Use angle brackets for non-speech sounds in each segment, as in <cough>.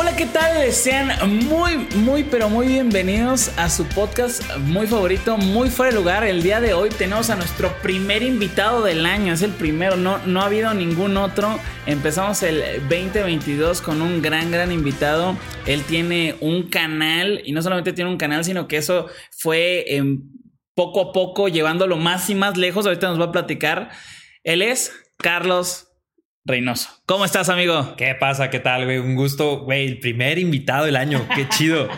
Hola, ¿qué tal? Sean muy, muy, pero muy bienvenidos a su podcast muy favorito, muy fuera de lugar. El día de hoy tenemos a nuestro primer invitado del año, es el primero, no, no ha habido ningún otro. Empezamos el 2022 con un gran, gran invitado. Él tiene un canal y no solamente tiene un canal, sino que eso fue em, poco a poco llevándolo más y más lejos. Ahorita nos va a platicar. Él es Carlos Reynoso. ¿Cómo estás, amigo? ¿Qué pasa? ¿Qué tal, güey? Un gusto, güey. El primer invitado del año. Qué chido.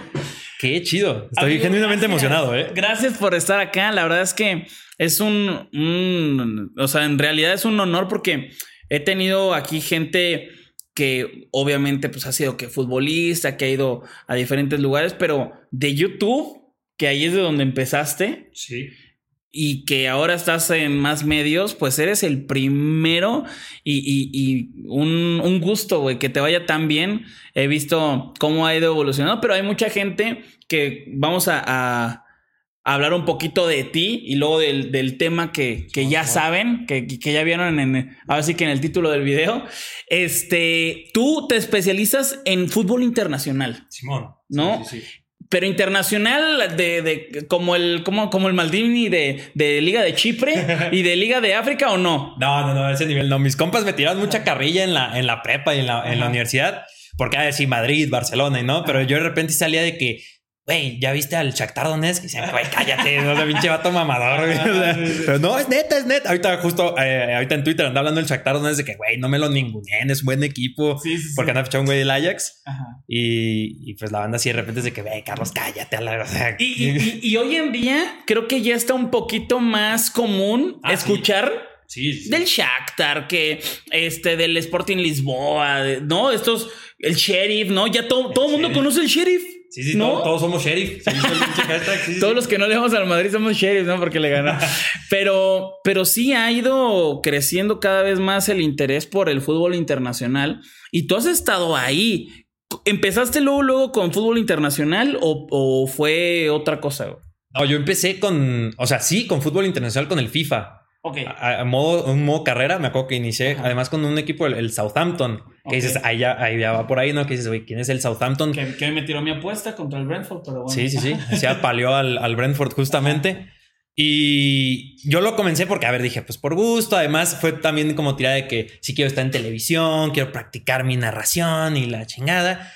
Qué chido. Estoy genuinamente emocionado, ¿eh? Gracias por estar acá. La verdad es que es un, O sea, en realidad es un honor porque he tenido aquí gente que obviamente pues ha sido que futbolista, que ha ido a diferentes lugares, pero de YouTube, que ahí es de donde empezaste. Sí y que ahora estás en más medios, pues eres el primero y, un, gusto, güey, que te vaya tan bien. He visto cómo ha ido evolucionando, pero hay mucha gente que vamos a, hablar un poquito de ti y luego del, tema que, ya saben, que, ya vieron en, ahora sí que en el título del video. Este, tú te especializas en fútbol internacional. Simón. ¿No? Sí, sí, pero internacional de, de como el como, como el Maldini de, de, Liga de Chipre <laughs> y de Liga de África o no? No, no, no, ese nivel no. Mis compas me tiraron mucha carrilla en la, en la prepa y en la, en la universidad. Porque, a decir Madrid, Barcelona y no, pero yo de repente salía de que güey, ¿ya viste al Shakhtar Donetsk? Y dice, güey, cállate, <laughs> no sé, pinche vato mamador, güey. <laughs> pero no, es neta, es neta. Ahorita justo, eh, ahorita en Twitter anda hablando del Shakhtar Donetsk de que, güey, no me lo ninguneen, es un buen equipo. Sí, sí, porque anda fichado un güey del Ajax. Ajá. Y, y, pues la banda así de repente es de que, güey, Carlos, cállate a la... y, <laughs> y, y, hoy en día creo que ya está un poquito más común ah, escuchar... Sí, Del Shakhtar, que este, del Sporting Lisboa, ¿no? Estos, el Sheriff, ¿no? Ya todo, todo el mundo conoce el Sheriff. Sí, sí, ¿no? todos, somos sheriff. <laughs> todos los que no le vamos al Madrid somos sheriff, ¿no? Porque le ganó. <laughs> pero, pero sí ha ido creciendo cada vez más el interés por el fútbol internacional. Y tú has estado ahí. ¿Empezaste luego, luego con fútbol internacional o, fue otra cosa? No, yo empecé con, o sea, sí, con fútbol internacional con el FIFA. Ok. A, modo, un modo carrera, me acuerdo que inicié además con un equipo, el, Southampton. Que dices, ahí ya, ahí ya va por ahí, ¿no? Que dices, güey, ¿quién es el Southampton? Que, me tiró mi apuesta contra el Brentford, pero bueno. Sí, sí, sí. <laughs> Se apaleó al, al Brentford justamente. Y yo lo comencé porque, a ver, dije, pues por gusto. Además, fue también como tirada de que sí quiero estar en televisión, quiero practicar mi narración y la chingada.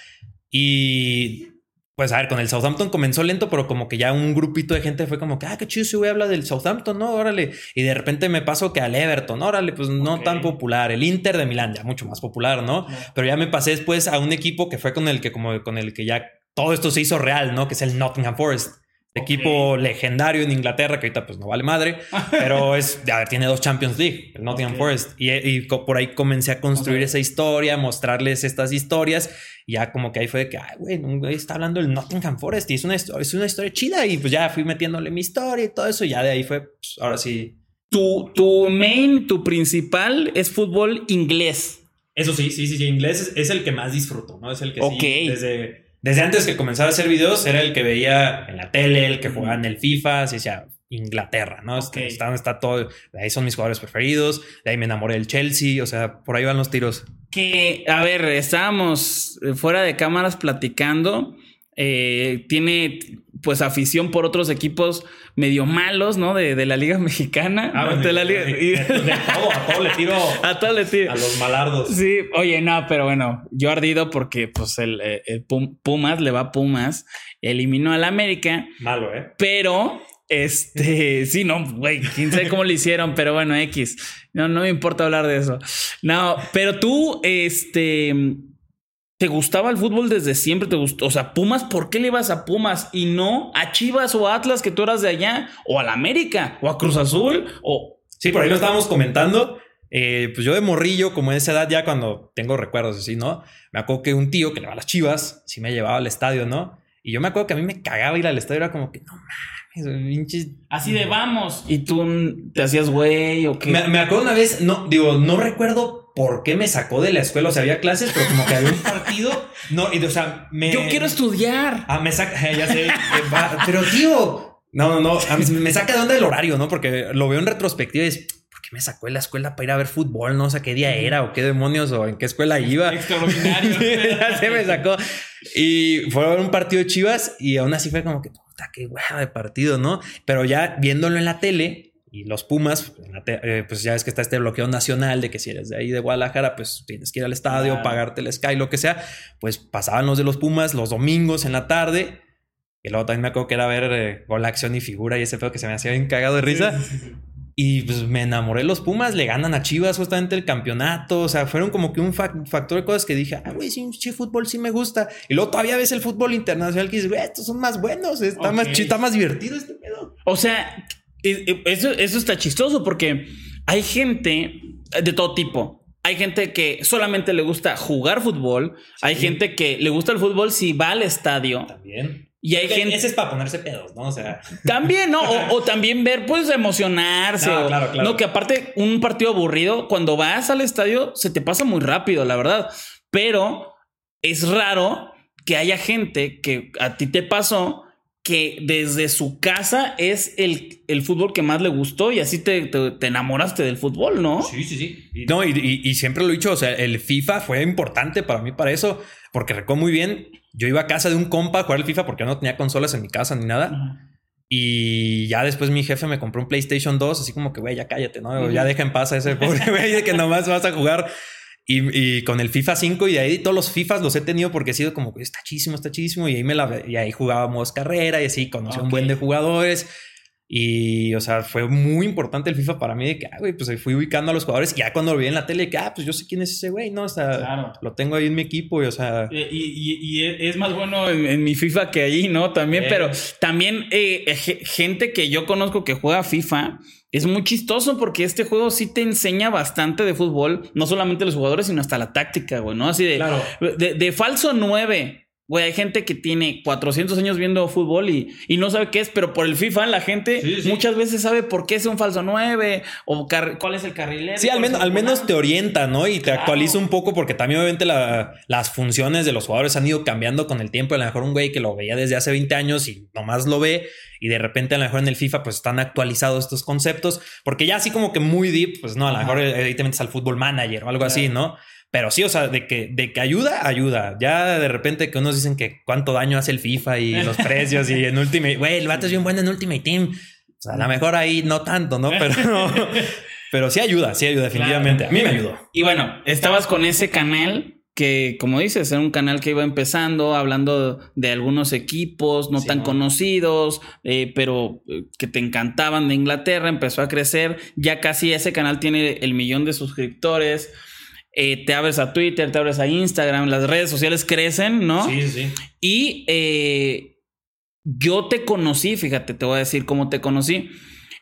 Y pues a ver, con el Southampton comenzó lento, pero como que ya un grupito de gente fue como que, ah, qué chido si voy a hablar del Southampton, ¿no? Órale. Y de repente me pasó que al Everton, órale, pues no tan popular. El Inter de Milán, ya mucho más popular, ¿no? Pero ya me pasé después a un equipo que fue con el que, como con el que ya todo esto se hizo real, ¿no? Que es el Nottingham Forest. Equipo legendario en Inglaterra, que ahorita pues no vale madre, pero <laughs> es, a ver, tiene dos Champions League, el Nottingham Forest. Y, por ahí comencé a construir esa historia, mostrarles estas historias. Y ya como que ahí fue de que, ay, güey, está hablando del Nottingham Forest y es una, es una historia chida. Y pues ya fui metiéndole mi historia y todo eso. Y ya de ahí fue, pues, ahora sí. Tu, tu main, tu principal es fútbol inglés. Eso sí, sí, sí, sí. Inglés es, el que más disfruto, ¿no? Es el que sí, desde desde antes que comenzara a hacer videos, era el que veía en la tele, el que jugaba en el FIFA, así decía Inglaterra, ¿no? Okay. Está, está todo, de ahí son mis jugadores preferidos, de ahí me enamoré del Chelsea, o sea, por ahí van los tiros. Que, a ver, estábamos fuera de cámaras platicando, eh, tiene, pues afición por otros equipos medio malos, ¿no? De, de la Liga <laughs> Mexicana. Ah, bueno, de la Liga. y- de todo, a todo le tiro <laughs> a todo le tiro. a los malardos. Sí, oye, no, pero bueno, yo ardido porque pues el, eh, el Pumas le va a Pumas, eliminó al América, Malo, ¿eh? pero este, <laughs> sí, no, güey, quién sabe cómo lo hicieron, pero bueno, X. No, no me importa hablar de eso. No, pero tú, este, ¿te gustaba el fútbol desde siempre? ¿Te gustó? O sea, Pumas, ¿por qué le ibas a Pumas y no a Chivas o a Atlas que tú eras de allá? O a la América, o a Cruz Azul, o... Sí, por ahí lo estábamos comentando. Eh, pues yo de morrillo, como en esa edad ya cuando tengo recuerdos así, ¿no? Me acuerdo que un tío que le va a las chivas, sí me llevaba al estadio, ¿no? Y yo me acuerdo que a mí me cagaba ir al estadio, era como que no mames, pinches. Así de vamos. ¿Y tú te hacías güey o qué? Me, me acuerdo una vez, no, digo, no recuerdo por qué me sacó de la escuela, o sea, había clases, pero como que había un partido, no, y o sea, me. Yo quiero estudiar. Ah, me saca, <laughs> ya sé, pero tío, no, no, no, a mí me saca de onda el horario, ¿no? Porque lo veo en retrospectiva y es, ¿por qué me sacó de la escuela para ir a ver fútbol? No sé qué día era o qué demonios o en qué escuela iba. Extraordinario. <laughs> ya se me sacó. Y fue a ver un partido de Chivas y aún así fue como que, puta, qué hueva de partido, ¿no? Pero ya viéndolo en la tele y los Pumas, te- eh, pues ya ves que está este bloqueo nacional de que si eres de ahí de Guadalajara, pues tienes que ir al estadio, Claro. pagarte el Sky, lo que sea. Pues pasaban los de los Pumas los domingos en la tarde. Y luego también me acuerdo que era ver eh, gol, acción y figura y ese pedo que se me hacía bien cagado de risa. Y pues me enamoré de los Pumas, le ganan a Chivas justamente el campeonato. O sea, fueron como que un fac- factor de cosas que dije, ah, güey, sí, sí, fútbol sí me gusta. Y luego todavía ves el fútbol internacional que dices, güey, estos son más buenos, está, más, Ok. chi- está más divertido este pedo. O sea, eso, eso está chistoso porque hay gente de todo tipo. Hay gente que solamente le gusta jugar fútbol. Hay gente que le gusta el fútbol si va al estadio. También. Y hay gente Ese es para ponerse pedos, ¿no? O sea, también, ¿no? O, o <laughs> también ver, pues, emocionarse. No, o- claro, claro. No, que aparte, un partido aburrido, cuando vas al estadio, se te pasa muy rápido, la verdad. Pero es raro que haya gente que a ti te pasó que desde su casa es el, el fútbol que más le gustó y así te, te- te enamoraste del fútbol, ¿no? Sí, sí, sí. Y, no, y, y- y siempre lo he dicho, o sea, el FIFA fue importante para mí para eso, porque recuerdo muy bien, yo iba a casa de un compa a jugar el FIFA porque yo no tenía consolas en mi casa ni nada. Y ya después mi jefe me compró un PlayStation 2, así como que, güey, ya cállate, ¿no? Ya deja en paz a ese pobre güey de que nomás vas a jugar. Y, y con el FIFA 5 y de ahí todos los FIFAs los he tenido porque he sido como está chísimo, está chísimo. Y ahí me la y ahí jugábamos carrera y así conocí un Ok. buen de jugadores. Y, o sea, fue muy importante el FIFA para mí de que, ah, güey, pues ahí fui ubicando a los jugadores. Y ya cuando lo vi en la tele, que, ah, pues yo sé quién es ese güey, ¿no? O sea, Claro. lo tengo ahí en mi equipo y, o sea, Eh, Y, y- y es más bueno en, en mi FIFA que ahí, ¿no? También, Eh. pero también eh, ge- gente que yo conozco que juega FIFA es muy chistoso porque este juego sí te enseña bastante de fútbol, no solamente los jugadores, sino hasta la táctica, güey, ¿no? Así de, Claro. de, de falso 9. Güey, hay gente que tiene 400 años viendo fútbol y, y no sabe qué es, pero por el FIFA la gente Sí, sí. muchas veces sabe por qué es un falso 9 o cuál es el carrilero. Sí, al menos, al menos te orienta, ¿no? Y te Claro. actualiza un poco porque también obviamente la- las funciones de los jugadores han ido cambiando con el tiempo. A lo mejor un güey que lo veía desde hace 20 años y nomás lo ve y de repente a lo mejor en el FIFA pues están actualizados estos conceptos porque ya así como que muy deep, pues no, a lo mejor ahí te metes al fútbol manager o algo así, ¿no? Pero sí, o sea, de que, de que ayuda, ayuda. Ya de repente que unos dicen que cuánto daño hace el FIFA y los <laughs> precios y en Ultimate, güey, el vato es bien bueno en Ultimate Team. O sea, a lo mejor ahí no tanto, ¿no? Pero, <laughs> pero sí ayuda, sí ayuda, definitivamente. A mí me ayudó. Y bueno, estabas con ese canal que, como dices, era un canal que iba empezando, hablando de algunos equipos no Sí, tan ¿no? conocidos, eh, pero eh, que te encantaban de Inglaterra, empezó a crecer, ya casi ese canal tiene el millón de suscriptores. Eh, te abres a Twitter, te abres a Instagram, las redes sociales crecen, ¿no? Sí, sí. Y eh, yo te conocí, fíjate, te voy a decir cómo te conocí.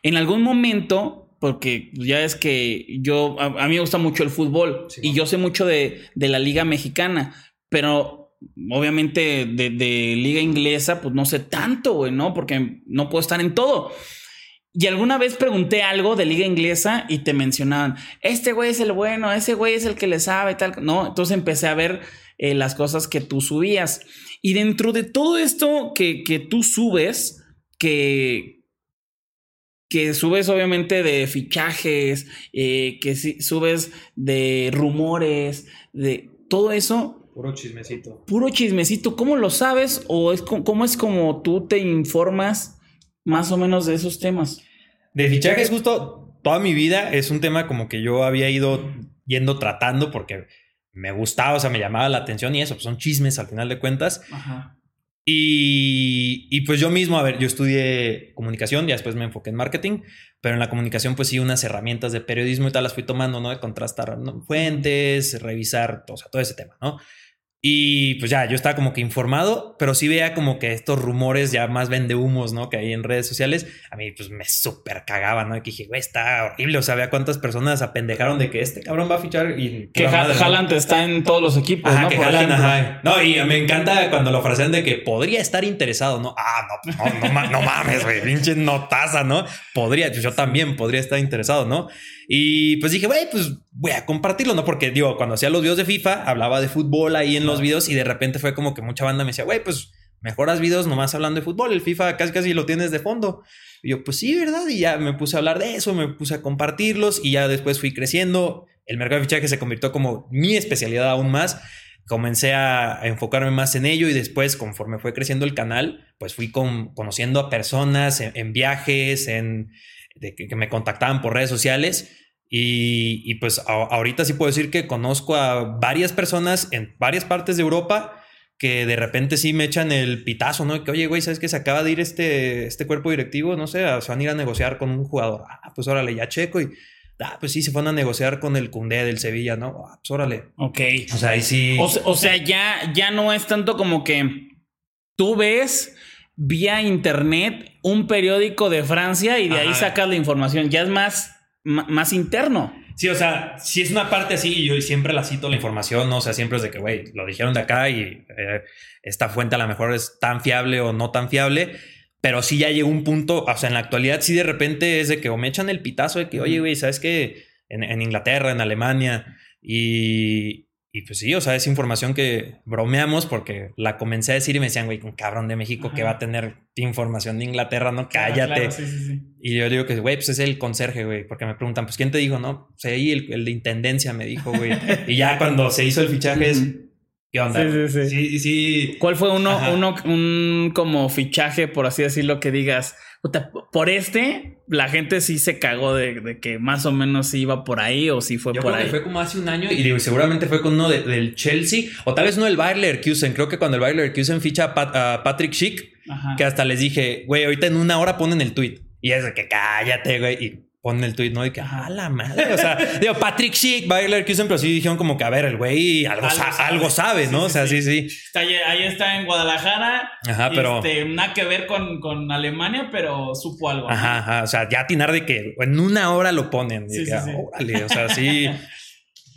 En algún momento, porque ya es que yo, a, a mí me gusta mucho el fútbol Sí, y yo sé mucho de, de la liga mexicana, pero obviamente de, de liga inglesa, pues no sé tanto, güey, ¿no? Porque no puedo estar en todo. Y alguna vez pregunté algo de liga inglesa y te mencionaban, este güey es el bueno, ese güey es el que le sabe, tal, ¿no? Entonces empecé a ver eh, las cosas que tú subías. Y dentro de todo esto que, que tú subes, que, que subes obviamente de fichajes, eh, que si- subes de rumores, de todo eso, Puro chismecito. Puro chismecito. ¿Cómo lo sabes? ¿O es cómo es como tú te informas más o menos de esos temas? De fichajes, justo toda mi vida es un tema como que yo había ido yendo tratando porque me gustaba, o sea, me llamaba la atención y eso, pues son chismes al final de cuentas. Ajá. Y, y pues yo mismo, a ver, yo estudié comunicación, ya después me enfoqué en marketing, pero en la comunicación pues sí unas herramientas de periodismo y tal las fui tomando, ¿no? De contrastar ¿no? fuentes, revisar, o sea, todo ese tema, ¿no? Y pues ya, yo estaba como que informado, pero sí veía como que estos rumores ya más vendehumos, ¿no? Que hay en redes sociales, a mí pues me súper cagaba, ¿no? Que dije, güey, está horrible, o sea, vea cuántas personas apendejaron de que este cabrón va a fichar y... Que madre, ¿no? Haaland está en todos los equipos, Ajá, ¿no? que Haaland, ajá. No, y me encanta cuando lo frasean de que podría estar interesado, ¿no? Ah, no, no, no, ma- no mames, güey, pinche notaza, ¿no? Podría, pues yo también podría estar interesado, ¿no? Y pues dije, güey, pues voy a compartirlo, ¿no? Porque digo, cuando hacía los videos de FIFA, hablaba de fútbol ahí en los videos y de repente fue como que mucha banda me decía, güey, pues mejoras videos nomás hablando de fútbol, el FIFA casi casi lo tienes de fondo. Y yo, pues sí, ¿verdad? Y ya me puse a hablar de eso, me puse a compartirlos y ya después fui creciendo. El mercado de fichaje se convirtió como mi especialidad aún más. Comencé a a enfocarme más en ello y después, conforme fue creciendo el canal, pues fui con- conociendo a personas en, en viajes, en, de que, que me contactaban por redes sociales. Y, y pues a- ahorita sí puedo decir que conozco a varias personas en varias partes de Europa que de repente sí me echan el pitazo, ¿no? Que oye, güey, ¿sabes que se acaba de ir este, este cuerpo directivo? No sé, se van a ir a negociar con un jugador. Ah, pues órale, ya checo. Y ah, pues sí, se fueron a negociar con el Cundé del Sevilla, ¿no? Ah, pues órale. Ok. O sea, ahí sí. O, se- o sea, ya, ya no es tanto como que tú ves vía internet un periódico de Francia y de ahí sacas la información. Ya es más, más interno. Sí, o sea, si es una parte así y yo siempre la cito la información, ¿no? O sea, siempre es de que, güey, lo dijeron de acá y eh, esta fuente a lo mejor es tan fiable o no tan fiable, pero sí ya llegó un punto, o sea, en la actualidad sí de repente es de que o me echan el pitazo de que, oye, güey, ¿sabes qué? En, en Inglaterra, en Alemania y... Y pues sí, o sea, es información que bromeamos porque la comencé a decir y me decían, güey, un cabrón de México que va a tener información de Inglaterra, no cállate. Claro, sí, sí, sí. Y yo digo que, güey, pues es el conserje, güey, porque me preguntan, pues, ¿quién te dijo? No, pues ahí el, el de intendencia me dijo, güey. <laughs> y ya cuando se hizo el fichaje es, ¿qué onda? Sí, sí, sí. sí. sí. ¿Cuál fue uno, Ajá. uno, un como fichaje, por así decirlo, que digas, "Puta, por este, la gente sí se cagó de, de que más o menos sí iba por ahí o sí fue Yo por creo ahí? que fue como hace un año y digo, seguramente fue con uno de- del Chelsea o tal vez no del Bayer Leverkusen. Creo que cuando el Bayer Leverkusen ficha a, Pat- a Patrick Schick, Ajá. que hasta les dije, güey, ahorita en una hora ponen el tweet. Y es de que cállate, güey. Y ponen el tweet, ¿no? Y que, a la madre. O sea, <laughs> digo, Patrick Schick, Bayer pero sí dijeron como que, a ver, el güey algo, Algo sa- sabe. algo sabe, ¿no? Sí, o sea, sí, sí, sí. Está ahí, ahí está en Guadalajara. Ajá, pero- Este, nada que ver con, con Alemania, pero supo algo. Ajá, ajá. O sea, ya atinar de que en una hora lo ponen. Y Sí, que, sí, sí. órale, o sea, sí. <laughs>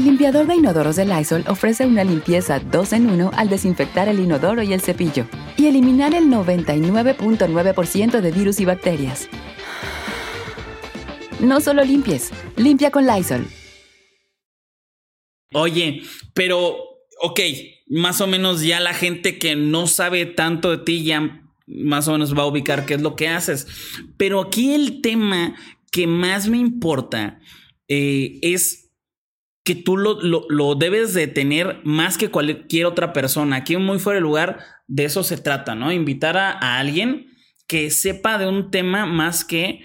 El limpiador de inodoros de Lysol ofrece una limpieza 2 en 1 al desinfectar el inodoro y el cepillo y eliminar el 99.9% de virus y bacterias. No solo limpies, limpia con Lysol. Oye, pero, ok, más o menos ya la gente que no sabe tanto de ti ya más o menos va a ubicar qué es lo que haces. Pero aquí el tema que más me importa eh, es que tú lo, lo- lo debes de tener más que cualquier otra persona. Aquí muy fuera de lugar, de eso se trata, ¿no? Invitar a, a alguien que sepa de un tema más que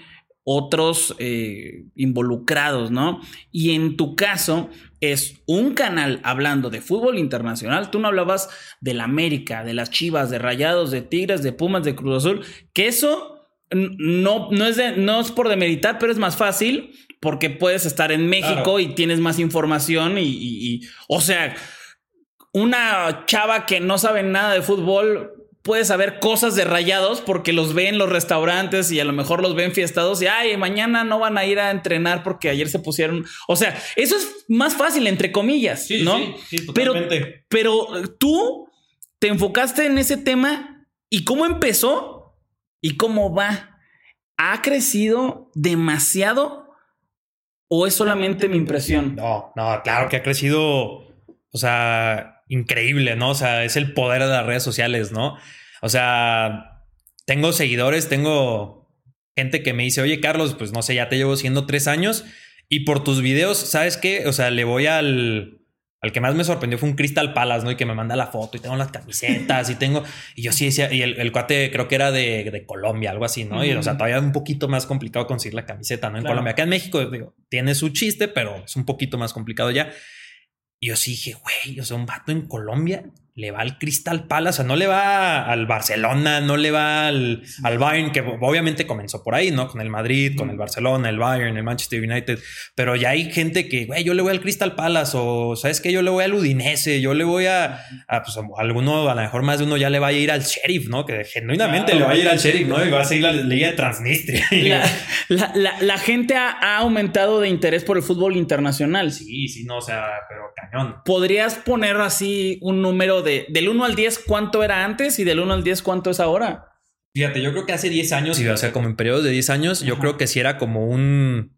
otros eh, involucrados, ¿no? Y en tu caso es un canal hablando de fútbol internacional. Tú no hablabas del América, de las Chivas, de Rayados, de Tigres, de Pumas, de Cruz Azul, que eso no, no, es, de- no es por demeritar, pero es más fácil porque puedes estar en México Claro. y tienes más información y, y- y- o sea, una chava que no sabe nada de fútbol puede saber cosas de rayados porque los ve en los restaurantes y a lo mejor los ven fiestados y ay, mañana no van a ir a entrenar porque ayer se pusieron. O sea, eso es más fácil, entre comillas, ¿no? pero, pero tú te enfocaste en ese tema y cómo empezó y cómo va. ¿Ha crecido demasiado o es solamente mi impresión? No, no, claro que ha crecido, o sea, increíble, ¿no? O sea, es el poder de las redes sociales, ¿no? O sea, tengo seguidores, tengo gente que me dice, oye, Carlos, pues no sé, ya te llevo siendo tres años y por tus videos, ¿sabes qué? O sea, le voy al... Al que más me sorprendió fue un Crystal Palace, ¿no? Y que me manda la foto y tengo las camisetas y tengo... Y yo sí decía, y el, cuate creo que era de, Colombia, algo así, ¿no? Y o sea, todavía un poquito más complicado conseguir la camiseta, ¿no? En Colombia. Acá en México, digo, tiene su chiste, pero es un poquito más complicado ya. Y yo sí dije, güey, o sea, un vato en Colombia le va al Crystal Palace, o sea, no le va al Barcelona, no le va al, al, Bayern, que obviamente comenzó por ahí, ¿no? Con el Madrid, con el Barcelona, el Bayern, el Manchester United, pero ya hay gente que, güey, yo le voy al Crystal Palace, o sabes que yo le voy al Udinese, yo le voy a, a pues, alguno, a lo mejor más de uno ya le va a ir al Sheriff, ¿no? Que genuinamente le va a ir al Sheriff, ¿no? Y va a seguir la Liga de Transnistria. La, la, la, gente ha, ha, aumentado de interés por el fútbol internacional. Sí, sí, no, o sea, pero cañón. ¿Podrías poner así un número del 1 al 10 cuánto era antes y del 1 al 10 cuánto es ahora. Fíjate, yo creo que hace 10 años, o sea, como en periodos de 10 años, yo creo que sí era como un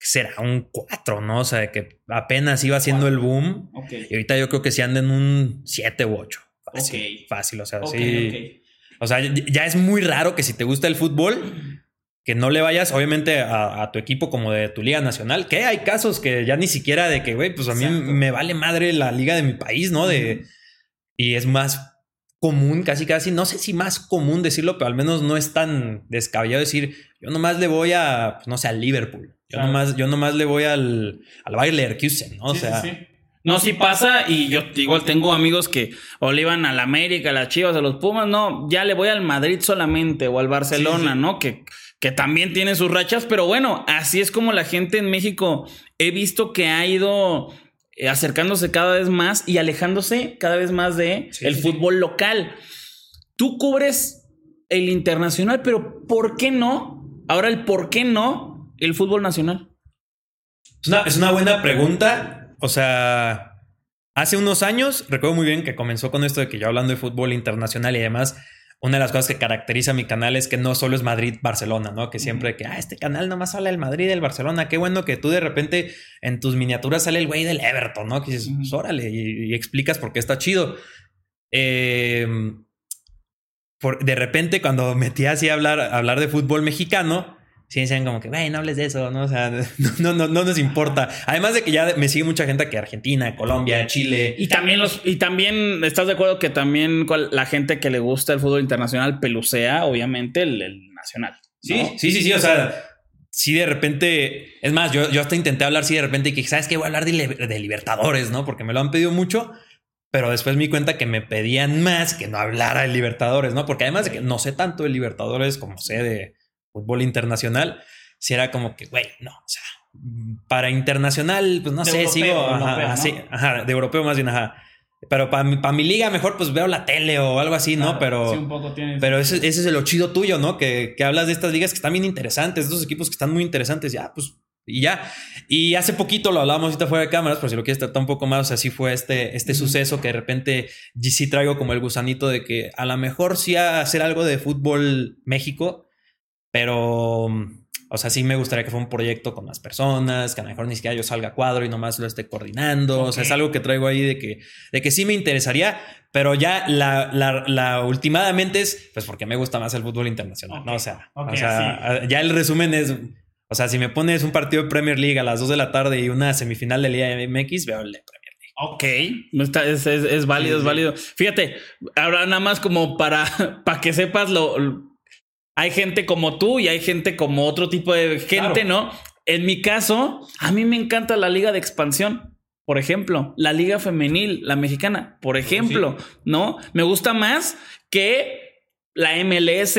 será un 4, ¿no? O sea, que apenas iba haciendo el boom. Y ahorita yo creo que sí anda en un 7 u 8. Fácil, fácil, o sea, sí. O sea, ya es muy raro que si te gusta el fútbol, que no le vayas, obviamente, a, tu equipo como de tu liga nacional, que hay casos que ya ni siquiera de que, güey, pues a mí me vale madre la liga de mi país, ¿no? De, y es más común, casi casi, no sé si más común decirlo, pero al menos no es tan descabellado decir, yo nomás le voy a, pues, no sé, al Liverpool. Yo, nomás, yo nomás le voy al, al Bayer Leverkusen, ¿no? o sea... No, sí pasa y yo igual tengo amigos que o le iban al América, a las Chivas, a los Pumas, no, ya le voy al Madrid solamente o al Barcelona, ¿no? Que, que también tiene sus rachas, pero bueno, así es como la gente en México he visto que ha ido eh, acercándose cada vez más y alejándose cada vez más de el fútbol local. Tú cubres el internacional, pero ¿por qué no? Ahora el por qué no el fútbol nacional. Es una, buena pregunta. O sea, hace unos años, recuerdo muy bien que comenzó con esto de que yo hablando de fútbol internacional y demás, una de las cosas que caracteriza a mi canal es que no solo es Madrid-Barcelona, ¿no? Que siempre que, ah, este canal nomás habla del Madrid y del Barcelona. Qué bueno que tú de repente en tus miniaturas sale el güey del Everton, ¿no? Que dices, pues, órale, y, explicas por qué está chido. Em, de repente, cuando metí así a hablar, a hablar de fútbol mexicano, sí decían como que, güey, no hables de eso, ¿no? O sea, <laughs> no, no, no, nos importa. Además de que ya me sigue mucha gente que Argentina, Colombia, Chile. Y también los, y también, ¿estás de acuerdo que también la gente que le gusta el fútbol internacional pelucea, obviamente, el, nacional? Sí, sí, sí, sí. O sea, sí de repente, es más, yo, yo hasta intenté hablar sí de repente y que, ¿sabes qué? Voy a hablar de, de Libertadores, ¿no? Porque me lo han pedido mucho. Pero después me di cuenta que me pedían más que no hablara de Libertadores, ¿no? Porque además de que no sé tanto de Libertadores como sé de, fútbol internacional, si era como que, güey, no, o sea, para internacional, pues no sé, sigo así, ajá, de europeo más bien, ajá. Pero para mi, mi liga mejor pues veo la tele o algo así, ¿no? Pero, sí, un poco pero ese, ese, es lo chido tuyo, ¿no? Que, que, hablas de estas ligas que están bien interesantes, estos equipos que están muy interesantes, ya, pues, y ya. Y hace poquito lo hablábamos ahorita fuera de cámaras, por si lo quieres tratar un poco más, o sea, sí fue este, este suceso que de repente sí traigo como el gusanito de que a lo mejor sí hacer algo de fútbol México, pero, o sea, sí me gustaría que fuera un proyecto con más personas, que a lo mejor ni siquiera yo salga a cuadro y nomás lo esté coordinando. O sea, es algo que traigo ahí de que, de que sí me interesaría, pero ya la, la, la ultimadamente es, pues porque me gusta más el fútbol internacional, ¿no? O sea, o sea ya el resumen es, o sea, si me pones un partido de Premier League a las 2 de la tarde y una semifinal de Liga MX, veo el de Premier League. Ok, es, es, es válido, es válido. Fíjate, ahora nada más como para, <laughs> para que sepas lo hay gente como tú y hay gente como otro tipo de gente, ¿no? En mi caso, a mí me encanta la liga de expansión. Por ejemplo, la liga femenil, la mexicana, por ejemplo, ¿no? Me gusta más que la MLS,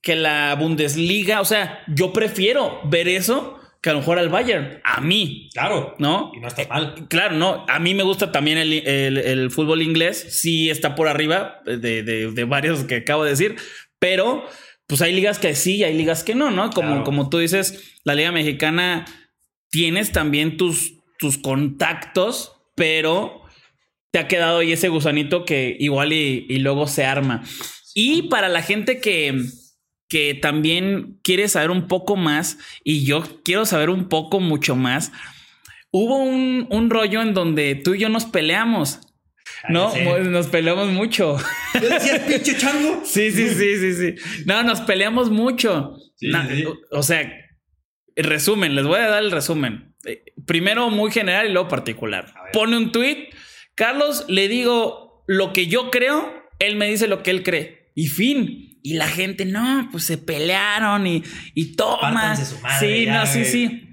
que la Bundesliga. O sea, yo prefiero ver eso que a lo mejor al Bayern. A mí. Claro. ¿No? Y no está mal. Claro, no. A mí me gusta también el, el- el fútbol inglés. Sí está por arriba de, de- de varios que acabo de decir. Pero, pues hay ligas que sí y hay ligas que no, ¿no? Como, Claro. como tú dices, la Liga Mexicana tienes también tus, tus contactos, pero te ha quedado ahí ese gusanito que igual y, y luego se arma. Y para la gente que, que también quiere saber un poco más, y yo quiero saber un poco mucho más, hubo un, un rollo en donde tú y yo nos peleamos. No, sí. Mo- nos peleamos mucho. ¿Yo decía pinche chango? Sí, sí, sí, sí, sí. No, nos peleamos mucho. Sí, Na- sí, sí. O, o sea, resumen, les voy a dar el resumen. Eh, Primero muy general y luego particular. Pone un tweet. Carlos, le digo lo que yo creo, él me dice lo que él cree. Y fin. Y la gente, no, pues se pelearon y, y toma. Pártanse su madre, sí, ya, no, güey. sí. Sí,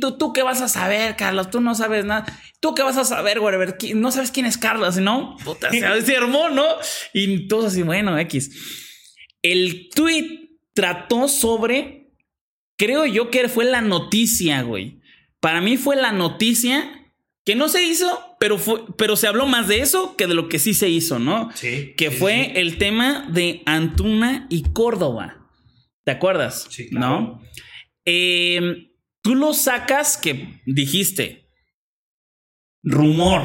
tú, tú qué vas a saber, Carlos, tú no sabes nada. Tú qué vas a saber. ¿Qui- No sabes quién es Carlos, ¿no? Puta, se, <laughs> se armó, ¿no? Y todos así, bueno, X. El tweet trató sobre, creo yo que fue la noticia, güey. Para mí fue la noticia que no se hizo, pero, fue, pero se habló más de eso que de lo que sí se hizo, ¿no? Sí. Que sí, fue sí. el tema de Antuna y Córdoba. ¿Te acuerdas? Sí, claro. ¿No? Eh, tú lo sacas que dijiste. Rumor.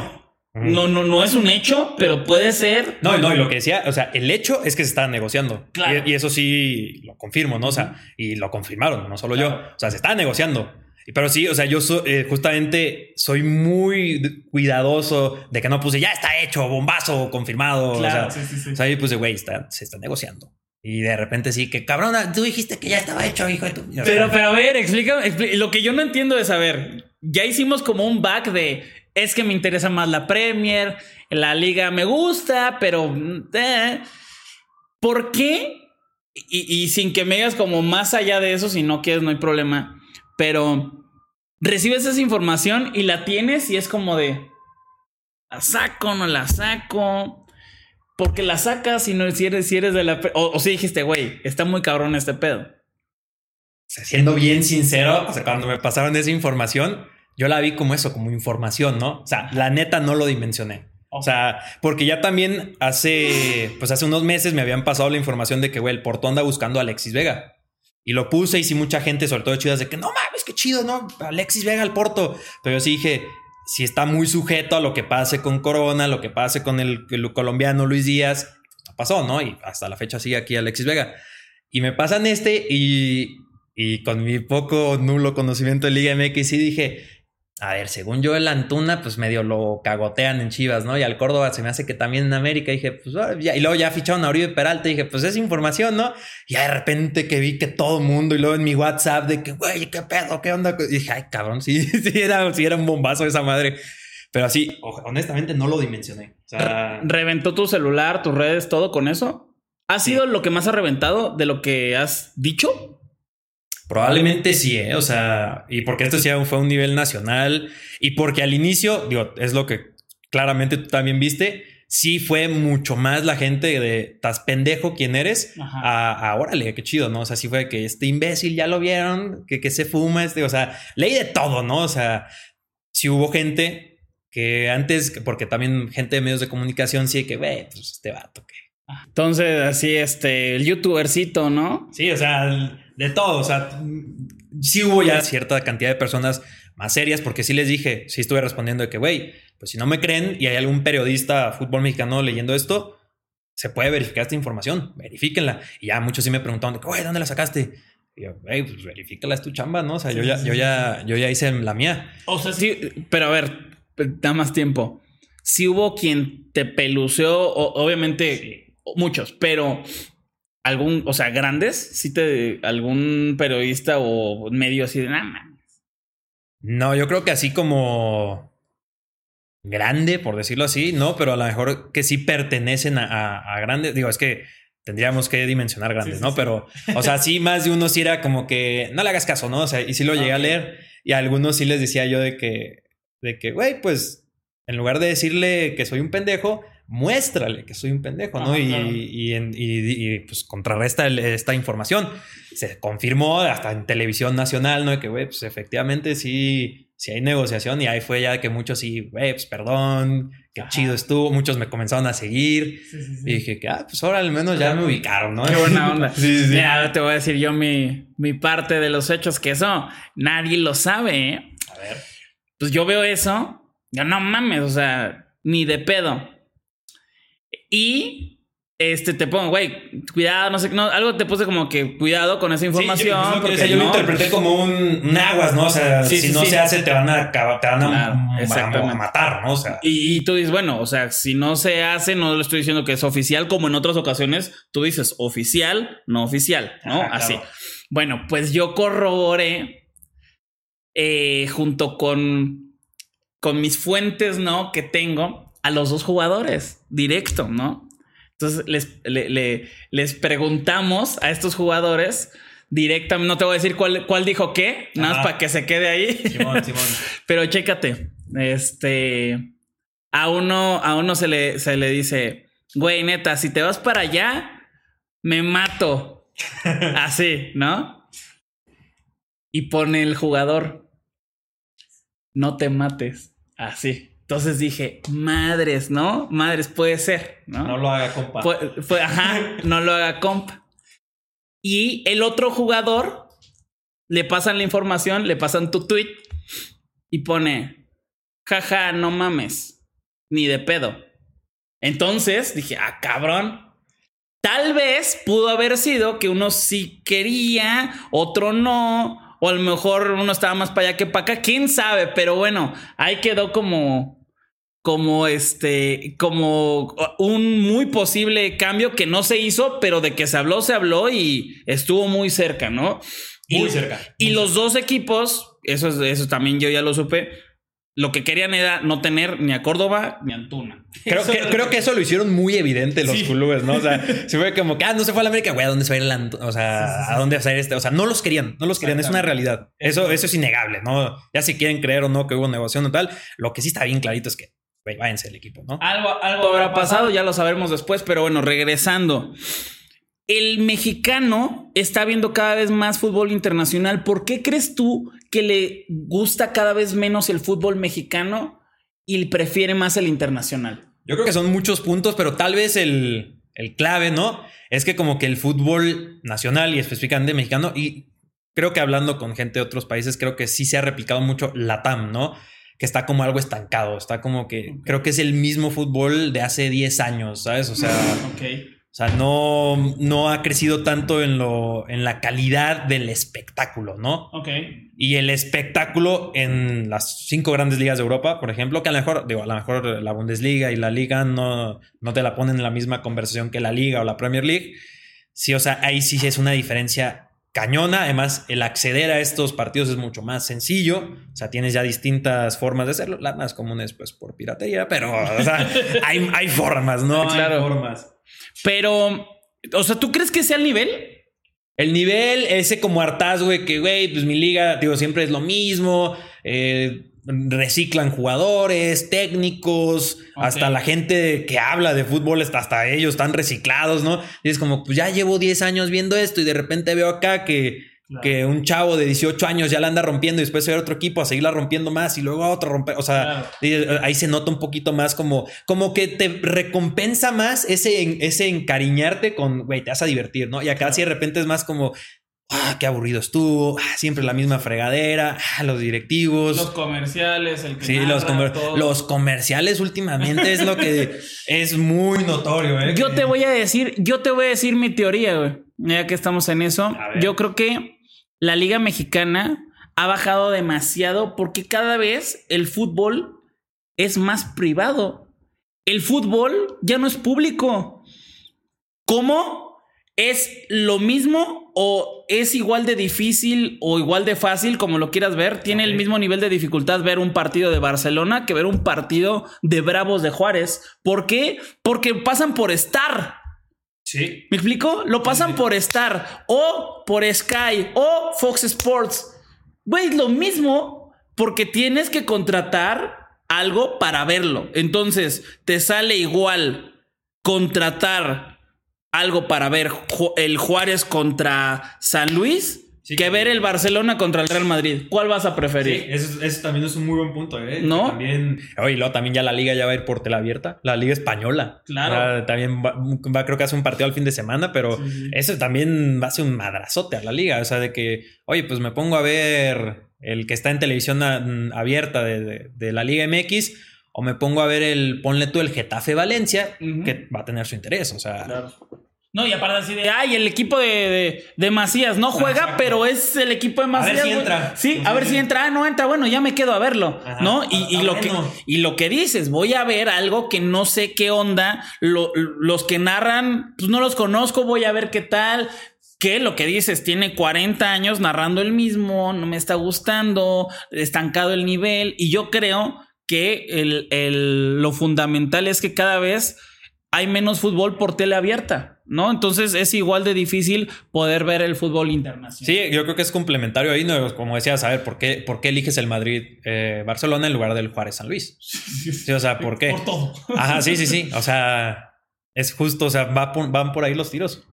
No, no, no es un hecho, pero puede ser. No, no, y lo que decía, o sea, el hecho es que se estaba negociando. Claro. Y, y eso sí lo confirmo, ¿no? O sea, y lo confirmaron, no solo yo. O sea, se estaba negociando. Pero sí, o sea, yo so- eh, justamente soy muy cuidadoso de que no puse ya está hecho, bombazo, confirmado. Claro, o sea, sí, sí, sí. o sea, yo puse, güey, está- se está negociando. Y de repente sí, que cabrona, tú dijiste que ya estaba hecho, hijo de tu. Pero, pero a ver, explícame. lo que yo no entiendo es, a ver, ya hicimos como un back de es que me interesa más la Premier, la liga me gusta, pero mm, eh, ¿por qué? Y, y sin que me digas como más allá de eso, si no quieres, no hay problema. Pero recibes esa información y la tienes y es como de la saco, no la saco. Porque la sacas y no si eres, si eres de la. O, o si dijiste, güey, está muy cabrón este pedo. Siendo bien sincero, o sea, cuando me pasaron esa información, yo la vi como eso, como información, ¿no? O sea, la neta no lo dimensioné. O sea, porque ya también hace, pues hace unos meses me habían pasado la información de que, güey, el Porto anda buscando a Alexis Vega. Y lo puse y sí mucha gente, sobre todo chidas, de que no mames, qué chido, ¿no? Alexis Vega al Porto. Pero yo sí dije, si está muy sujeto a lo que pase con Corona, lo que pase con el, colombiano Luis Díaz, no pasó, ¿no? Y hasta la fecha sigue aquí Alexis Vega. Y me pasan este y, y con mi poco nulo conocimiento de Liga MX sí dije, a ver, según yo el Antuna pues medio lo cagotean en Chivas, ¿no? Y al Córdoba se me hace que también en América dije, pues ah, ya. y luego ya ficharon a Oribe Peralta dije, pues es información, ¿no? Y ya de repente que vi que todo el mundo y luego en mi WhatsApp de que, güey, qué pedo, qué onda. Y dije, ay, cabrón, sí, <laughs> sí era, sí era un bombazo esa madre. Pero así, honestamente no lo dimensioné. O sea, ¿Reventó tu celular, tus redes, todo con eso? ¿Ha sido lo que más ha reventado de lo que has dicho? Probablemente sí, ¿eh? O sea, y porque esto sí fue a un nivel nacional y porque al inicio, digo, es lo que claramente tú también viste, sí fue mucho más la gente de estás pendejo quién eres a, a órale, qué chido, ¿no? O sea, sí fue que este imbécil ya lo vieron, que, que se fuma, este, o sea, leí de todo, ¿no? O sea, sí hubo gente que antes, porque también gente de medios de comunicación sí que, güey, pues este vato que Entonces, así, este, el youtubercito, ¿no? Sí, o sea, de todo. O sea, sí hubo ya cierta cantidad de personas más serias, porque sí les dije, sí estuve respondiendo de que, güey, pues si no me creen y hay algún periodista fútbol mexicano leyendo esto, se puede verificar esta información, verifíquenla. Y ya muchos sí me que, güey, ¿dónde la sacaste? Y yo, güey, pues verifícala, es tu chamba, ¿no? O sea, yo ya, yo ya, yo ya hice la mía. O sea, sí, pero a ver, da más tiempo. Si hubo quien te peluceó, obviamente muchos, pero algún, o sea, grandes, sí te, algún periodista o medio así de, nada, mames". No, yo creo que así como grande, por decirlo así, no, pero a lo mejor que sí pertenecen a, a- a grandes. Digo, es que tendríamos que dimensionar grandes, Sí, sí, ¿no? sí. Pero, o sea, sí, más de uno sí era como que no le hagas caso, ¿no? O sea, y sí lo llegué a leer y a algunos sí les decía yo de que, de que, güey, pues en lugar de decirle que soy un pendejo, muéstrale que soy un pendejo, ¿no? y, y, pues contrarresta esta información. Se confirmó hasta en televisión nacional, ¿no? Que, güey, pues efectivamente sí, sí hay negociación y ahí fue ya que muchos sí, güey, pues perdón, qué chido estuvo. Muchos me comenzaron a seguir y dije que, ah, pues ahora al menos ya me ubicaron, ¿no? Qué buena onda. <laughs> sí, sí. Ya te voy a decir yo mi, mi parte de los hechos, que eso nadie lo sabe, ¿eh? A ver. Pues yo veo eso, yo no mames, o sea, ni de pedo. Y este te pongo, güey, cuidado, no sé, no, algo te puse como que cuidado con esa información. yo, porque yo lo interpreté como un, aguas, ¿no? O sea, si no se hace, te van a, te van a, matar, ¿no? O sea. Y, tú dices, bueno, o sea, si no se hace, no le estoy diciendo que es oficial, como en otras ocasiones, tú dices oficial, no oficial, ¿no? Así. Bueno, pues yo corroboré eh, junto con, con mis fuentes, ¿no? Que tengo a los dos jugadores, directo, ¿no? Entonces les, les preguntamos a estos jugadores directamente, no te voy a decir cuál, cuál dijo qué, nada más para que se quede ahí. Simón, <laughs> Simón. Pero chécate, este, a uno, a uno se le, se le dice, güey, neta, si te vas para allá, me mato. <laughs> Así, ¿no? Y pone el jugador, no te mates. Así. Entonces dije, madres, ¿no? Madres, puede ser, ¿no? No lo haga compa. Fue, ajá, <laughs> no lo haga compa. Y el otro jugador le pasan la información, le pasan tu tweet y pone, jaja, no mames, ni de pedo. Entonces dije, ah, cabrón. Tal vez pudo haber sido que uno sí quería, otro no, o a lo mejor uno estaba más para allá que para acá, quién sabe, pero bueno, ahí quedó como como este, como un muy posible cambio que no se hizo, pero de que se habló, se habló y estuvo muy cerca, ¿no? Muy cerca. Y los dos equipos, eso, eso también yo ya lo supe, lo que querían era no tener ni a Córdoba ni a Antuna. Creo, que, creo que eso lo hicieron muy evidente los clubes, ¿no? O sea, <laughs> se fue como que, ah, no se fue a la América, güey, ¿a dónde se va a ir el O sea, ¿a dónde va a ir este? O sea, no los querían, no los querían, es una realidad. Eso, eso es innegable, ¿no? Ya si quieren creer o no que hubo negociación o tal, lo que sí está bien clarito es que váyanse el equipo, ¿no? Algo, algo habrá pasado, ya lo sabremos después, pero bueno, regresando. El mexicano está viendo cada vez más fútbol internacional. ¿Por qué crees tú que le gusta cada vez menos el fútbol mexicano y prefiere más el internacional? Yo creo que son muchos puntos, pero tal vez el, el clave, ¿no? Es que como que el fútbol nacional y específicamente mexicano, y creo que hablando con gente de otros países, creo que sí se ha replicado mucho la TAM, ¿no? Que está como algo estancado, está como que creo que es el mismo fútbol de hace 10 años, ¿sabes? O sea, o sea no, no ha crecido tanto en, lo, en la calidad del espectáculo, ¿no? Ok. Y el espectáculo en las cinco grandes ligas de Europa, por ejemplo, que a lo mejor, digo, a lo mejor la Bundesliga y la Liga no, no te la ponen en la misma conversación que la Liga o la Premier League. Sí, o sea, ahí sí es una diferencia cañona. Además, el acceder a estos partidos es mucho más sencillo. O sea, tienes ya distintas formas de hacerlo. Las más comunes, pues, por piratería, pero, o sea, <laughs> hay, hay, formas, ¿no? Claro. Hay formas. Pero, o sea, ¿tú crees que sea el nivel? El nivel, ese como hartazgo de que, güey, pues mi liga, digo, siempre es lo mismo. Eh, reciclan jugadores, técnicos, hasta la gente que habla de fútbol, hasta ellos están reciclados, ¿no? Y es como, pues ya llevo 10 años viendo esto y de repente veo acá que, que un chavo de 18 años ya la anda rompiendo y después se ve otro equipo a seguirla rompiendo más y luego a otro romper. O sea, ahí se nota un poquito más como, como que te recompensa más ese, ese encariñarte con, güey, te vas a divertir, ¿no? Y acá si de repente es más como, ah, qué aburrido estuvo, ah, siempre la misma fregadera, ah, los directivos. Los comerciales, el que Sí, los, los, comerciales últimamente es lo que es muy notorio. ¿eh? Yo te voy a decir, yo te voy a decir mi teoría, güey. Ya que estamos en eso, yo creo que la Liga Mexicana ha bajado demasiado porque cada vez el fútbol es más privado. El fútbol ya no es público. ¿Cómo? ¿Es lo mismo o es igual de difícil o igual de fácil, como lo quieras ver? ¿Tiene el mismo nivel de dificultad ver un partido de Barcelona que ver un partido de Bravos de Juárez? ¿Por qué? Porque pasan por Star. Sí. ¿Me explico? Lo pasan por Star o por Sky o Fox Sports. Güey, lo mismo porque tienes que contratar algo para verlo. Entonces, te sale igual contratar algo para ver el Juárez contra San Luis que ver el Barcelona contra el Real Madrid. ¿Cuál vas a preferir? Sí, eso, también es un muy buen punto, ¿eh? ¿No? También, oye, luego también ya la liga ya va a ir por tela abierta. La liga española. Claro. también va, creo que hace un partido al fin de semana, pero eso también va a ser un madrazote a la liga. O sea, de que, oye, pues me pongo a ver el que está en televisión abierta de, la Liga MX o me pongo a ver el, ponle tú el Getafe Valencia, que va a tener su interés. O sea, claro. No, y aparte así de, ay, el equipo de, de, Macías no juega, pero es el equipo de Macías. A ver si entra. Sí, a ver si entra. Ah, no entra. Bueno, ya me quedo a verlo, ¿no? Y, lo que, y lo que dices, voy a ver algo que no sé qué onda. los que narran, pues no los conozco, voy a ver qué tal. Que lo que dices, tiene 40 años narrando el mismo, no me está gustando, estancado el nivel. Y yo creo que el, el, lo fundamental es que cada vez hay menos fútbol por tele abierta. ¿no? Entonces es igual de difícil poder ver el fútbol internacional. Sí, yo creo que es complementario ahí, ¿no? Como decías, a ver, ¿por qué, por qué eliges el Madrid-Barcelona eh, en lugar del Juárez-San Luis? Sí, o sea, ¿por qué? Por todo. Ajá, sí, sí, sí. O sea, es justo, o sea, van por ahí los tiros.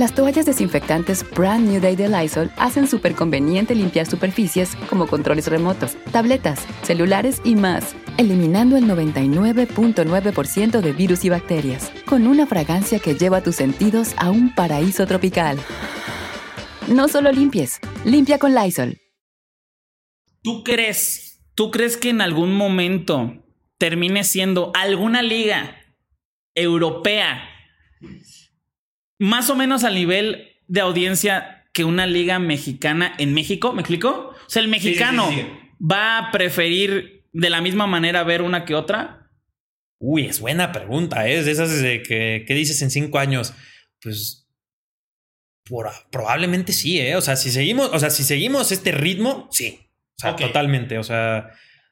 Las toallas desinfectantes Brand New Day de Lysol hacen súper conveniente limpiar superficies como controles remotos, tabletas, celulares y más, eliminando el 99.9% de virus y bacterias, con una fragancia que lleva tus sentidos a un paraíso tropical. No solo limpies, limpia con Lysol. ¿Tú crees, tú crees que en algún momento termine siendo alguna liga europea más o menos al nivel de audiencia que una liga mexicana en México, ¿me explico? O sea, el mexicano va a preferir de la misma manera ver una que otra. Uy, es buena pregunta, ¿eh? es de esas de que, dices en cinco años. Pues probablemente sí, ¿eh? O sea, si seguimos, o sea, si seguimos este ritmo, sí. O sea, totalmente. O sea,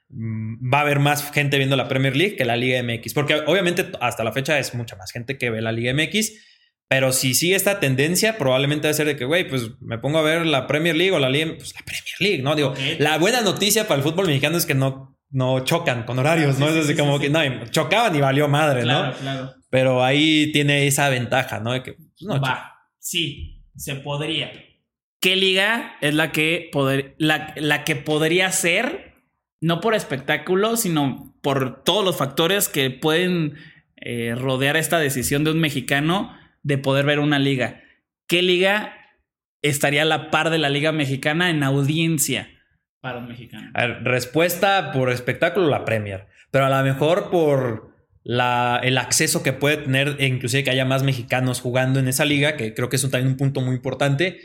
mm, va a haber más gente viendo la Premier League que la Liga MX. Porque obviamente hasta la fecha es mucha más gente que ve la Liga MX. Pero si sigue esta tendencia, probablemente va a ser de que, güey, pues me pongo a ver la Premier League o la Liga, pues la Premier League, ¿no? Digo, la buena noticia para el fútbol mexicano es que no, no chocan con horarios, ¿no? es así como que, no, chocaban y valió madre, claro, ¿no? Claro. Pero ahí tiene esa ventaja, ¿no? De que, pues, no, Va, sí, se podría. ¿Qué liga es la que, poder, la, la que podría ser, no por espectáculo, sino por todos los factores que pueden eh, rodear esta decisión de un mexicano? De poder ver una liga. ¿Qué liga estaría a la par de la liga mexicana en audiencia para un mexicano? A ver, respuesta por espectáculo, la Premier. Pero a lo mejor por la, el acceso que puede tener, e inclusive que haya más mexicanos jugando en esa liga, que creo que es también un punto muy importante,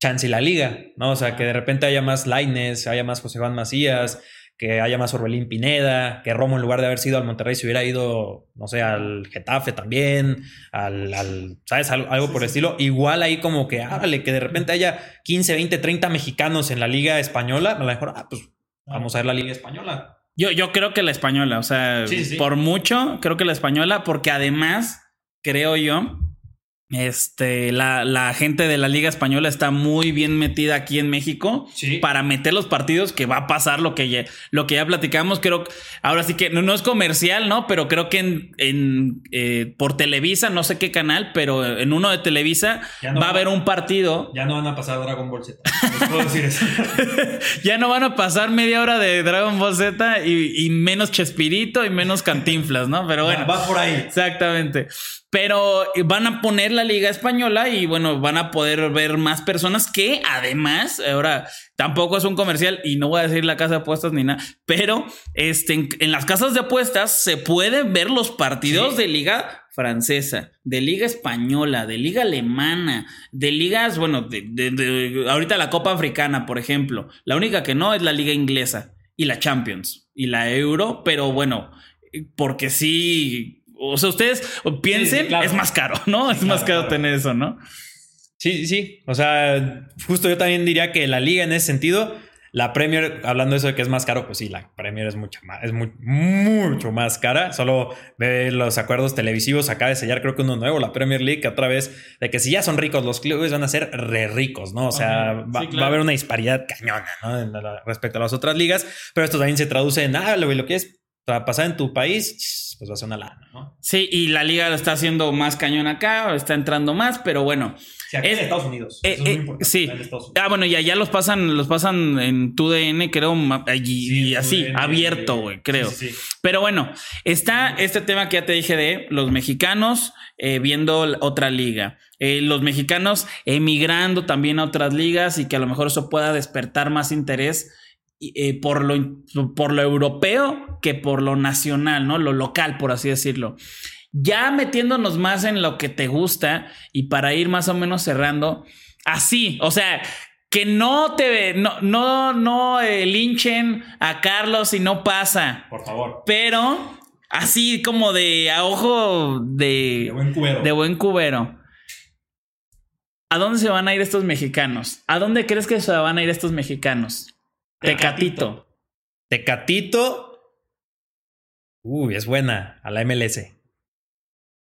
chance la liga, ¿no? O sea, que de repente haya más Laines, haya más José Juan Macías, que haya más Orbelín Pineda, que Romo en lugar de haber sido al Monterrey se hubiera ido, no sé, al Getafe también, al, ¿sabes? Algo, por el estilo. Igual ahí como que, hágale, que de repente haya 15, 20, 30 mexicanos en la liga española, a lo mejor, ah, pues vamos a ver la liga española. Yo, yo creo que la española, o sea, por mucho, creo que la española, porque además, creo yo, este, la, la, gente de la Liga Española está muy bien metida aquí en México para meter los partidos que va a pasar lo que ya, lo que ya platicamos. Creo ahora sí que no, es comercial, ¿no? Pero creo que en, en eh, por Televisa, no sé qué canal, pero en uno de Televisa va a haber un partido. Ya no van a pasar Dragon Ball Z. <laughs> puedo decir eso. <laughs> ya no van a pasar media hora de Dragon Ball Z y, menos Chespirito y menos Cantinflas, ¿no? Pero bueno. Va por ahí. Exactamente. Pero van a poner la Liga Española y bueno, van a poder ver más personas que además, ahora tampoco es un comercial y no voy a decir la casa de apuestas ni nada, pero este, en, las casas de apuestas se pueden ver los partidos de Liga francesa, de liga española, de liga alemana, de ligas, bueno, de, ahorita la Copa Africana, por ejemplo. La única que no es la liga inglesa y la Champions y la Euro, pero bueno, porque sí, o sea, ustedes piensen, es más caro, ¿no? Es más caro tener eso, ¿no? Sí, sí, o sea, justo yo también diría que la liga en ese sentido la Premier, hablando de eso de que es más caro, pues sí, la Premier es mucho más, es muy, mucho más cara. Solo ve los acuerdos televisivos, acaba de sellar creo que uno nuevo, la Premier League, otra vez, de que si ya son ricos los clubes van a ser re ricos, ¿no? O sea, va, a haber una disparidad cañona, ¿no? respecto a las otras ligas, pero esto también se traduce en, ah, lo, lo que es pasar en tu país, pues va a ser una lana, ¿no? Sí, y la liga lo está haciendo más cañón acá, está entrando más, pero bueno. Sí, aquí en Estados Unidos. Eh, es muy eh, sí. Ah, bueno, y allá los pasan, los pasan en tu DN, creo, y, así, abierto, güey, creo. Pero bueno, está este tema que ya te dije de los mexicanos eh, viendo otra liga. los mexicanos emigrando también a otras ligas y que a lo mejor eso pueda despertar más interés por, lo, por lo europeo que por lo nacional, ¿no? Lo local, por así decirlo. Ya metiéndonos más en lo que te gusta y para ir más o menos cerrando, así, o sea, que no te no no no eh, linchen a Carlos y no pasa. Por favor. Pero así como de a ojo de de buen cubero. De buen cubero. ¿A dónde se van a ir estos mexicanos? ¿A dónde crees que se van a ir estos mexicanos? Tecatito. Tecatito. Uy, es buena. A la MLS.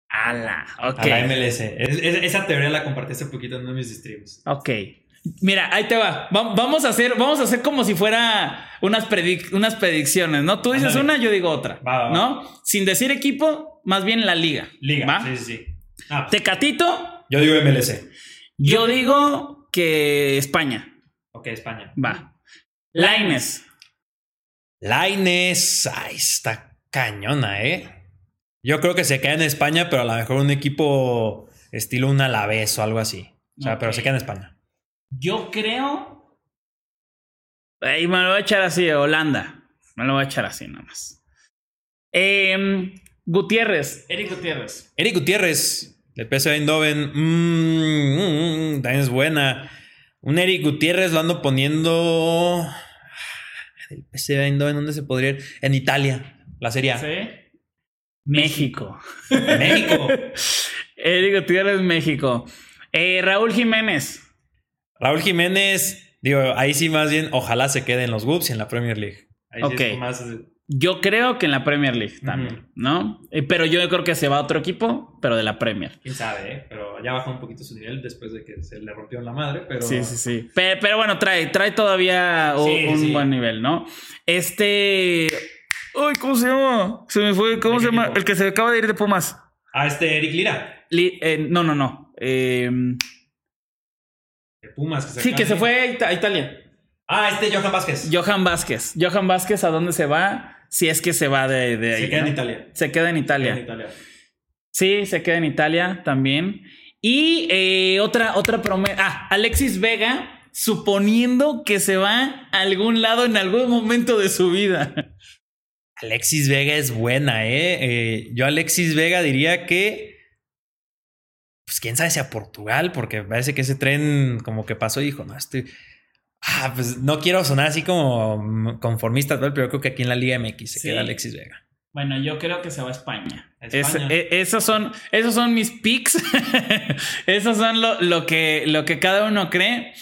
Ala, ok. A la MLS. esa teoría la compartí hace poquito en uno de mis streams. Ok. Mira, ahí te va. vamos a hacer, vamos a hacer como si fuera unas, unas predicciones, ¿no? Tú dices una, yo digo otra. ¿No? Sin decir equipo, más bien la liga. Liga. ¿va? Sí, sí, sí. Ah, Tecatito. Yo digo MLS. Yo digo que España. Ok, España. Va. Laines. Laines. Ay, está cañona, ¿eh? Yo creo que se queda en España, pero a lo mejor un equipo estilo un Alavés o algo así. O sea, pero se queda en España. Yo creo. Ahí me lo voy a echar así, Holanda. Me lo voy a echar así nomás. Eh, Gutiérrez, Eric Gutiérrez. Eric Gutiérrez, del PSV Eindhoven. Mmm, mm, también es buena. Un Eric Gutiérrez lo ando poniendo. Del PSV Eindhoven, ¿dónde se podría ir? En Italia, la serie A. Sí. México. <laughs> México. Eric Gutiérrez, México. Eh, Raúl Jiménez. Raúl Jiménez, digo, ahí sí más bien, ojalá se quede en los Wolves y en la Premier League. Ahí ok. más... Yo creo que en la Premier League también, ¿no? Eh, pero yo creo que se va a otro equipo, pero de la Premier. Quién sabe, ¿eh? Ya bajó un poquito su nivel después de que se le rompió la madre, pero. Sí, sí, sí. Pero, bueno, trae, trae todavía un, buen nivel, ¿no? Este. Uy, ¿cómo se llama? Se me fue. ¿Cómo se llama? El que se acaba de ir de Pumas. Ah, este Eric Lira. Eh, no, no, no. Eh, de Pumas. Que se sí, que se fue a, Italia. Ah, este Johan Vázquez. Johan Vázquez. Johan Vázquez, ¿a dónde se va? Si es que se va de, de ahí. Se queda en Italia. Se queda en Italia. en Italia. Sí, se queda en Italia también. Y eh, otra, otra promesa. Ah, Alexis Vega, suponiendo que se va a algún lado en algún momento de su vida. <laughs> Alexis Vega es buena, ¿eh? ¿eh? Yo Alexis Vega diría que... Pues quién sabe si a Portugal, porque parece que ese tren como que pasó y dijo, no, estoy... Ah, pues no quiero sonar así como conformista, pero yo creo que aquí en la Liga MX se queda Alexis Vega. Bueno, yo creo que se va a España. E, esos, son, esos son mis picks. <laughs> esos son lo, lo, que, lo que cada uno cree.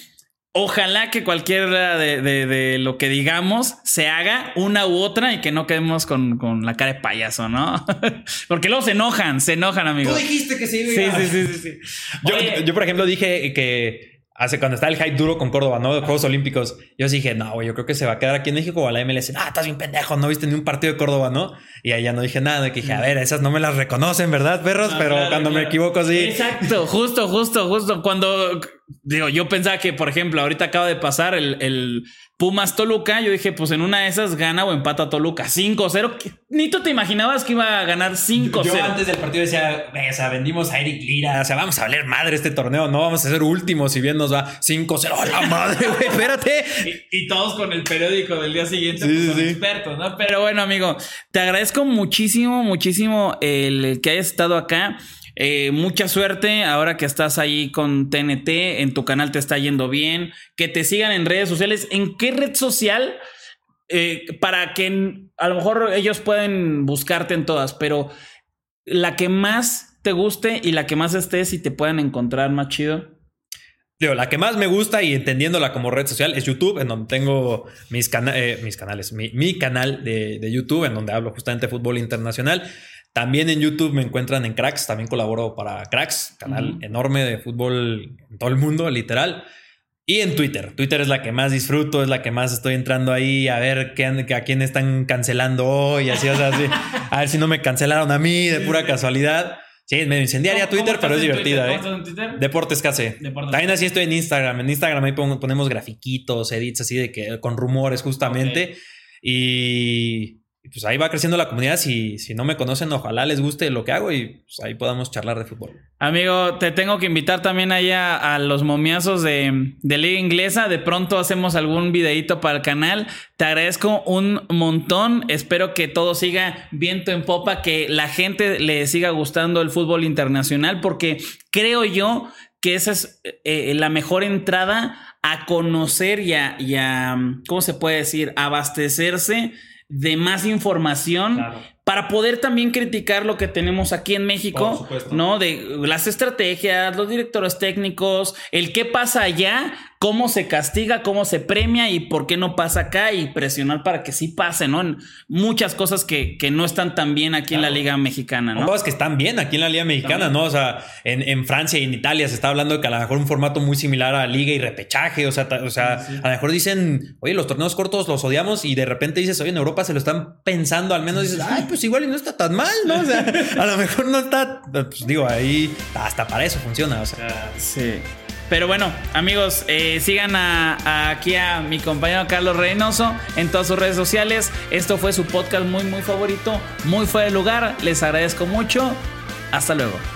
Ojalá que cualquiera de, lo que digamos se haga una u otra y que no quedemos con, la cara de payaso, ¿no? <laughs> Porque luego se enojan, se enojan, amigos. Tú dijiste que se iba. Sí, sí, sí, sí. Yo, yo, por ejemplo, dije que hace cuando está el hype duro con Córdoba, ¿no? Juegos Olímpicos. Yo dije, no, güey, yo creo que se va a quedar aquí en México o a la MLS. Ah, estás bien pendejo, no viste ni un partido de Córdoba, ¿no? Y ahí ya no dije nada. Que dije, a ver, esas no me las reconocen, ¿verdad, perros? Pero cuando me equivoco, sí. Exacto, justo, justo, justo. Cuando digo, yo pensaba que, por ejemplo, ahorita acaba de pasar el, el Pumas Toluca. Yo dije, pues en una de esas gana o empata Toluca 5-0. Ni tú te imaginabas que iba a ganar 5-0. Yo antes del partido decía, o sea, vendimos a Eric Lira. O sea, vamos a valer madre este torneo. No vamos a ser últimos si bien nos va 5-0. ¡Oh, la madre, güey! Espérate. <laughs> Y, y, todos con el periódico del día siguiente, sí, pues, son sí. expertos, ¿no? Pero bueno, amigo, te agradezco muchísimo, muchísimo el que hayas estado acá. Eh, mucha suerte ahora que estás ahí con TNT, en tu canal te está yendo bien, que te sigan en redes sociales. ¿En qué red social? Eh, para que a lo mejor ellos pueden buscarte en todas, pero la que más te guste y la que más estés y te puedan encontrar más chido. Digo, la que más me gusta y entendiéndola como red social es YouTube, en donde tengo mis, eh, canales, mi, mi canal de, de, YouTube, en donde hablo justamente de fútbol internacional. También en YouTube me encuentran en Cracks, también colaboro para Cracks, canal uh -huh. enorme de fútbol en todo el mundo, literal. Y en Twitter. Twitter es la que más disfruto, es la que más estoy entrando ahí a ver qué, a quién están cancelando hoy, así, o sea, así, <laughs> a ver si no me cancelaron a mí de pura casualidad. Sí, incendiaria ¿Cómo, Twitter, ¿cómo pero es divertida, ¿eh? en? Deportes KC. Deportes También así estoy en Instagram. En Instagram ahí ponemos grafiquitos, edits así de que con rumores justamente. Okay. Y pues ahí va creciendo la comunidad. Si, si no me conocen, ojalá les guste lo que hago y pues ahí podamos charlar de fútbol. Amigo, te tengo que invitar también allá a los momiazos de, de Liga Inglesa. De pronto hacemos algún videito para el canal. Te agradezco un montón. Espero que todo siga viento en popa, que la gente le siga gustando el fútbol internacional, porque creo yo que esa es eh, la mejor entrada a conocer y a, y a, ¿cómo se puede decir? Abastecerse de más información. Para poder también criticar lo que tenemos aquí en México, ¿no? De las estrategias, los directores técnicos, el qué pasa allá, cómo se castiga, cómo se premia y por qué no pasa acá y presionar para que sí pase, ¿no? En muchas cosas que, que, no están tan bien aquí claro. en la Liga Mexicana, ¿no? Cosas que están bien aquí en la Liga Mexicana, ¿no? O sea, en, en, Francia y en Italia se está hablando de que a lo mejor un formato muy similar a Liga y repechaje, o sea, o sea sí, sí. a lo mejor dicen, oye, los torneos cortos los odiamos y de repente dices, oye, en Europa se lo están pensando, al menos dices, ay, pues igual y no está tan mal, ¿no? O sea, <laughs> a lo mejor no está, pues digo, ahí hasta para eso funciona, o sea. Sí. Pero bueno, amigos, eh, sigan a, a aquí a mi compañero Carlos Reynoso en todas sus redes sociales. Esto fue su podcast muy, muy favorito, muy fuera de lugar. Les agradezco mucho. Hasta luego.